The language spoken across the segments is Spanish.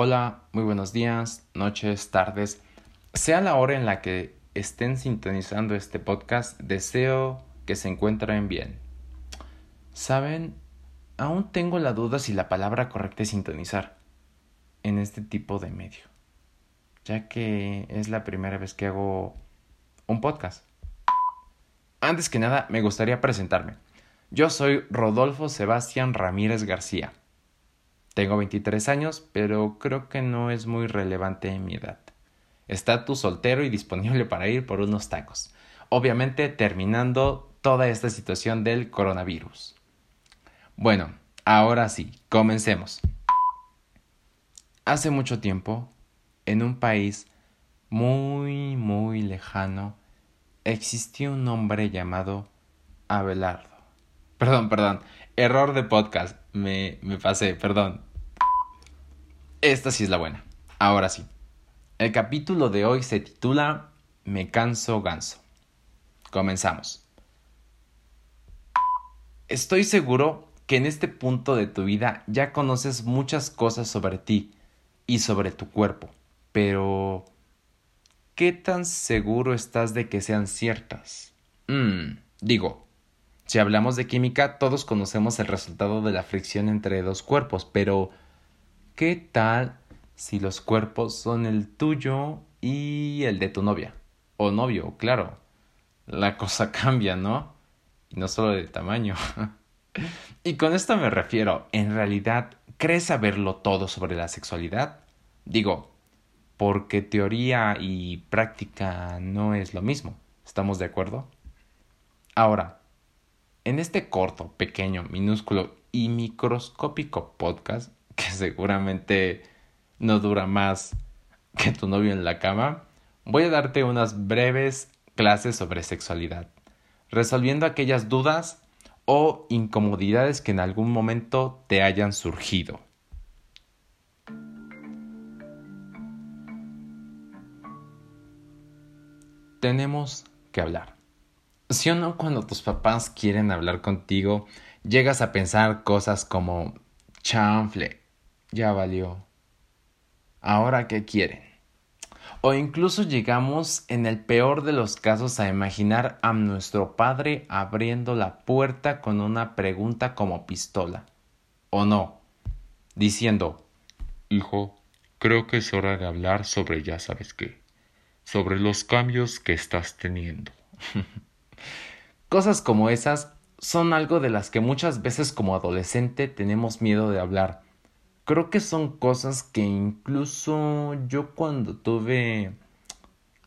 Hola, muy buenos días, noches, tardes. Sea la hora en la que estén sintonizando este podcast, deseo que se encuentren bien. Saben, aún tengo la duda si la palabra correcta es sintonizar en este tipo de medio, ya que es la primera vez que hago un podcast. Antes que nada, me gustaría presentarme. Yo soy Rodolfo Sebastián Ramírez García. Tengo 23 años, pero creo que no es muy relevante en mi edad. Estatus soltero y disponible para ir por unos tacos. Obviamente terminando toda esta situación del coronavirus. Bueno, ahora sí, comencemos. Hace mucho tiempo, en un país muy, muy lejano, existía un hombre llamado Abelardo. Perdón, perdón, error de podcast, me, me pasé, perdón. Esta sí es la buena. Ahora sí. El capítulo de hoy se titula Me canso ganso. Comenzamos. Estoy seguro que en este punto de tu vida ya conoces muchas cosas sobre ti y sobre tu cuerpo, pero ¿qué tan seguro estás de que sean ciertas? Mm, digo, si hablamos de química, todos conocemos el resultado de la fricción entre dos cuerpos, pero ¿Qué tal si los cuerpos son el tuyo y el de tu novia? O novio, claro. La cosa cambia, ¿no? Y no solo de tamaño. y con esto me refiero, ¿en realidad crees saberlo todo sobre la sexualidad? Digo, porque teoría y práctica no es lo mismo. ¿Estamos de acuerdo? Ahora, en este corto, pequeño, minúsculo y microscópico podcast que seguramente no dura más que tu novio en la cama, voy a darte unas breves clases sobre sexualidad, resolviendo aquellas dudas o incomodidades que en algún momento te hayan surgido. Tenemos que hablar. Si o no cuando tus papás quieren hablar contigo, llegas a pensar cosas como chanfle, ya valió. ¿Ahora qué quieren? O incluso llegamos en el peor de los casos a imaginar a nuestro padre abriendo la puerta con una pregunta como pistola. ¿O no? Diciendo, Hijo, creo que es hora de hablar sobre ya sabes qué, sobre los cambios que estás teniendo. Cosas como esas son algo de las que muchas veces como adolescente tenemos miedo de hablar creo que son cosas que incluso yo cuando tuve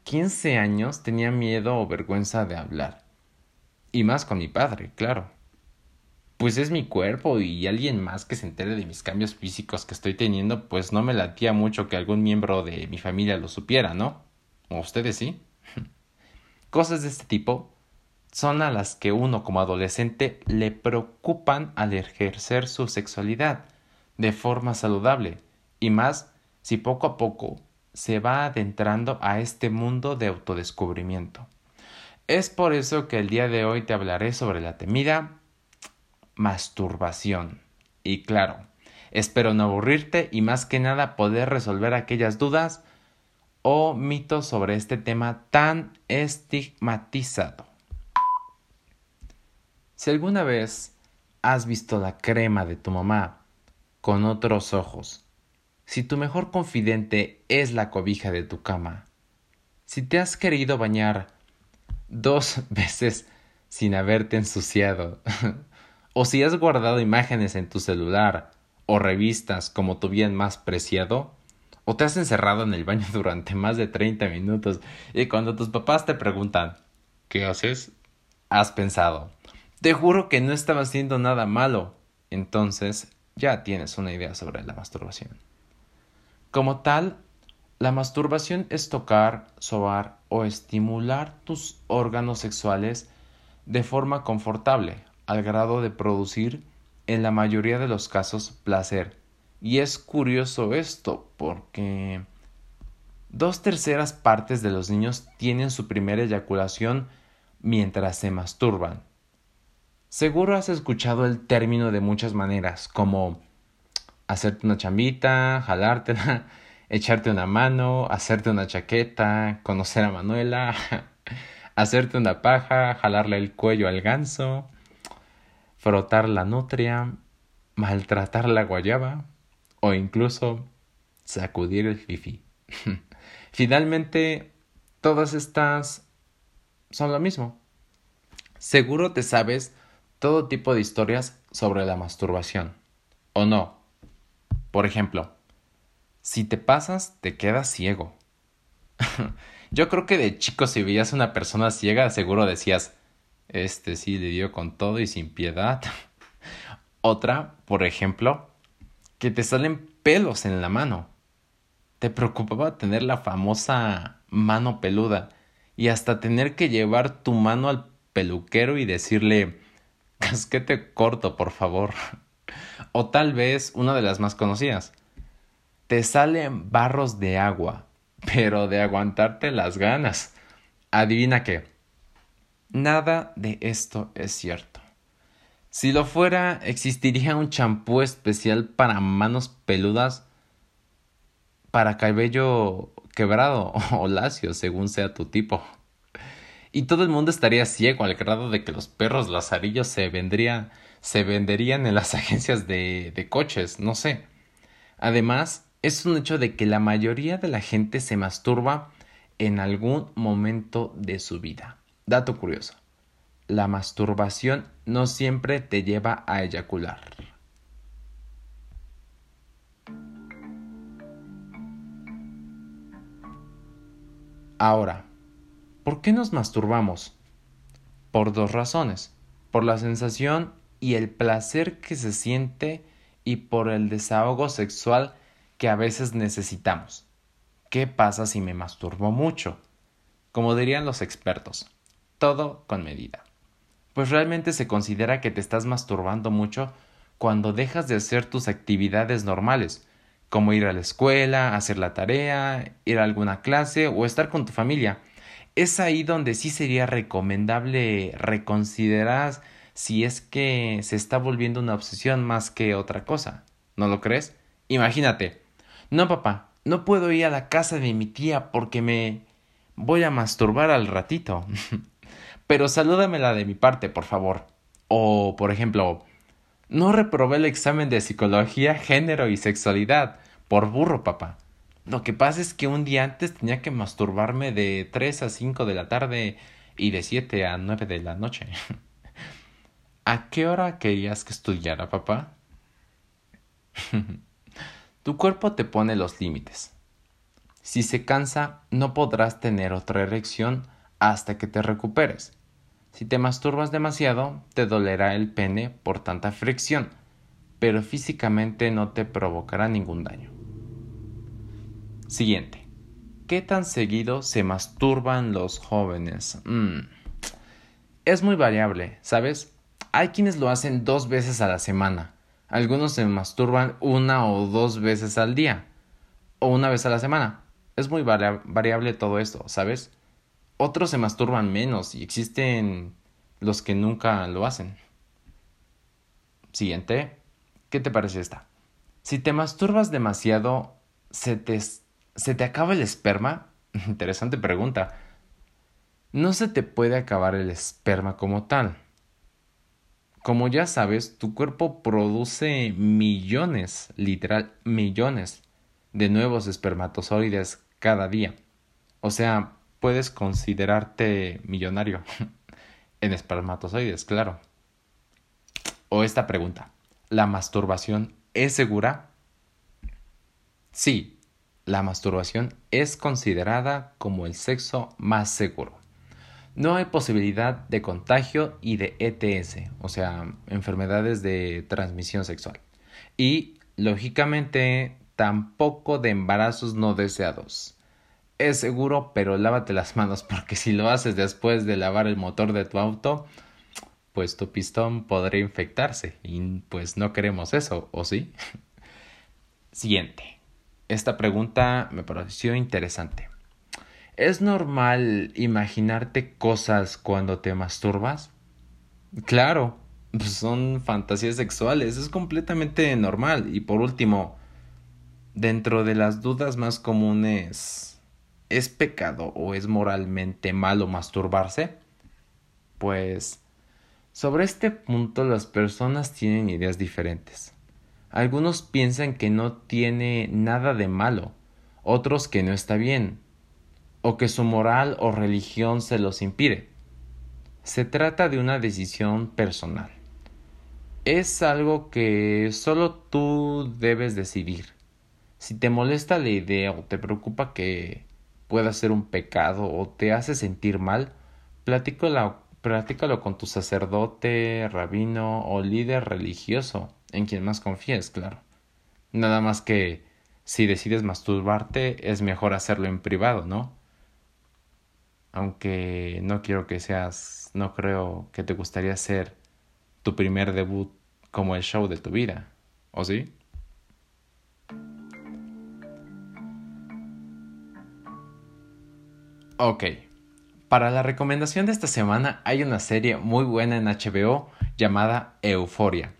15 años tenía miedo o vergüenza de hablar. Y más con mi padre, claro. Pues es mi cuerpo y alguien más que se entere de mis cambios físicos que estoy teniendo, pues no me latía mucho que algún miembro de mi familia lo supiera, ¿no? ¿O ustedes sí? Cosas de este tipo son a las que uno como adolescente le preocupan al ejercer su sexualidad de forma saludable y más si poco a poco se va adentrando a este mundo de autodescubrimiento. Es por eso que el día de hoy te hablaré sobre la temida masturbación. Y claro, espero no aburrirte y más que nada poder resolver aquellas dudas o mitos sobre este tema tan estigmatizado. Si alguna vez has visto la crema de tu mamá con otros ojos. Si tu mejor confidente es la cobija de tu cama, si te has querido bañar dos veces sin haberte ensuciado, o si has guardado imágenes en tu celular o revistas como tu bien más preciado, o te has encerrado en el baño durante más de 30 minutos y cuando tus papás te preguntan ¿qué haces? has pensado te juro que no estaba haciendo nada malo. Entonces ya tienes una idea sobre la masturbación. Como tal, la masturbación es tocar, sobar o estimular tus órganos sexuales de forma confortable, al grado de producir, en la mayoría de los casos, placer. Y es curioso esto, porque dos terceras partes de los niños tienen su primera eyaculación mientras se masturban. Seguro has escuchado el término de muchas maneras, como hacerte una chambita, jalártela, echarte una mano, hacerte una chaqueta, conocer a Manuela, hacerte una paja, jalarle el cuello al ganso, frotar la nutria, maltratar la guayaba o incluso sacudir el fifi. Finalmente, todas estas son lo mismo. Seguro te sabes todo tipo de historias sobre la masturbación. ¿O no? Por ejemplo, si te pasas, te quedas ciego. Yo creo que de chico si veías a una persona ciega, seguro decías, este sí le dio con todo y sin piedad. Otra, por ejemplo, que te salen pelos en la mano. Te preocupaba tener la famosa mano peluda y hasta tener que llevar tu mano al peluquero y decirle casquete corto, por favor. O tal vez una de las más conocidas. Te salen barros de agua, pero de aguantarte las ganas. Adivina qué. Nada de esto es cierto. Si lo fuera, existiría un champú especial para manos peludas, para cabello quebrado o lacio, según sea tu tipo. Y todo el mundo estaría ciego al grado de que los perros lazarillos se vendría, se venderían en las agencias de, de coches, no sé. Además, es un hecho de que la mayoría de la gente se masturba en algún momento de su vida. Dato curioso la masturbación no siempre te lleva a eyacular. Ahora, ¿por qué nos masturbamos? Por dos razones, por la sensación y el placer que se siente y por el desahogo sexual que a veces necesitamos. ¿Qué pasa si me masturbo mucho? Como dirían los expertos, todo con medida pues realmente se considera que te estás masturbando mucho cuando dejas de hacer tus actividades normales, como ir a la escuela, hacer la tarea, ir a alguna clase o estar con tu familia. Es ahí donde sí sería recomendable reconsiderar si es que se está volviendo una obsesión más que otra cosa. ¿No lo crees? Imagínate. No, papá, no puedo ir a la casa de mi tía porque me voy a masturbar al ratito. pero salúdamela de mi parte, por favor. O, por ejemplo, no reprobé el examen de psicología, género y sexualidad. Por burro, papá. Lo que pasa es que un día antes tenía que masturbarme de 3 a 5 de la tarde y de 7 a 9 de la noche. ¿A qué hora querías que estudiara, papá? tu cuerpo te pone los límites. Si se cansa, no podrás tener otra erección hasta que te recuperes. Si te masturbas demasiado, te dolerá el pene por tanta fricción, pero físicamente no te provocará ningún daño. Siguiente. ¿Qué tan seguido se masturban los jóvenes? Mm. Es muy variable, ¿sabes? Hay quienes lo hacen dos veces a la semana. Algunos se masturban una o dos veces al día. O una vez a la semana. Es muy variable todo esto, ¿sabes? Otros se masturban menos y existen los que nunca lo hacen. Siguiente. ¿Qué te parece esta? Si te masturbas demasiado, ¿se te, ¿se te acaba el esperma? Interesante pregunta. No se te puede acabar el esperma como tal. Como ya sabes, tu cuerpo produce millones, literal millones, de nuevos espermatozoides cada día. O sea, puedes considerarte millonario. en espermatozoides, claro. O esta pregunta, ¿la masturbación es segura? Sí, la masturbación es considerada como el sexo más seguro. No hay posibilidad de contagio y de ETS, o sea, enfermedades de transmisión sexual. Y, lógicamente, tampoco de embarazos no deseados es seguro, pero lávate las manos porque si lo haces después de lavar el motor de tu auto, pues tu pistón podría infectarse y pues no queremos eso, ¿o sí? Siguiente. Esta pregunta me pareció interesante. ¿Es normal imaginarte cosas cuando te masturbas? Claro, pues, son fantasías sexuales, es completamente normal. Y por último, dentro de las dudas más comunes, ¿es pecado o es moralmente malo masturbarse? Pues sobre este punto las personas tienen ideas diferentes. Algunos piensan que no tiene nada de malo, otros que no está bien, o que su moral o religión se los impide. Se trata de una decisión personal. Es algo que solo tú debes decidir. Si te molesta la idea o te preocupa que pueda ser un pecado o te hace sentir mal, platícalo con tu sacerdote, rabino o líder religioso, en quien más confíes, claro. Nada más que si decides masturbarte, es mejor hacerlo en privado, ¿no? Aunque no quiero que seas, no creo que te gustaría hacer tu primer debut como el show de tu vida, ¿o sí? Ok, para la recomendación de esta semana hay una serie muy buena en HBO llamada Euforia,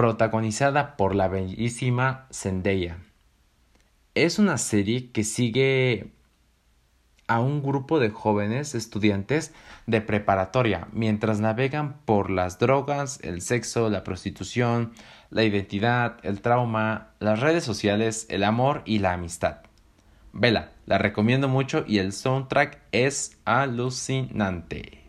protagonizada por la bellísima Zendaya. Es una serie que sigue a un grupo de jóvenes estudiantes de preparatoria mientras navegan por las drogas, el sexo, la prostitución, la identidad, el trauma, las redes sociales, el amor y la amistad. Vela, la recomiendo mucho y el soundtrack es alucinante.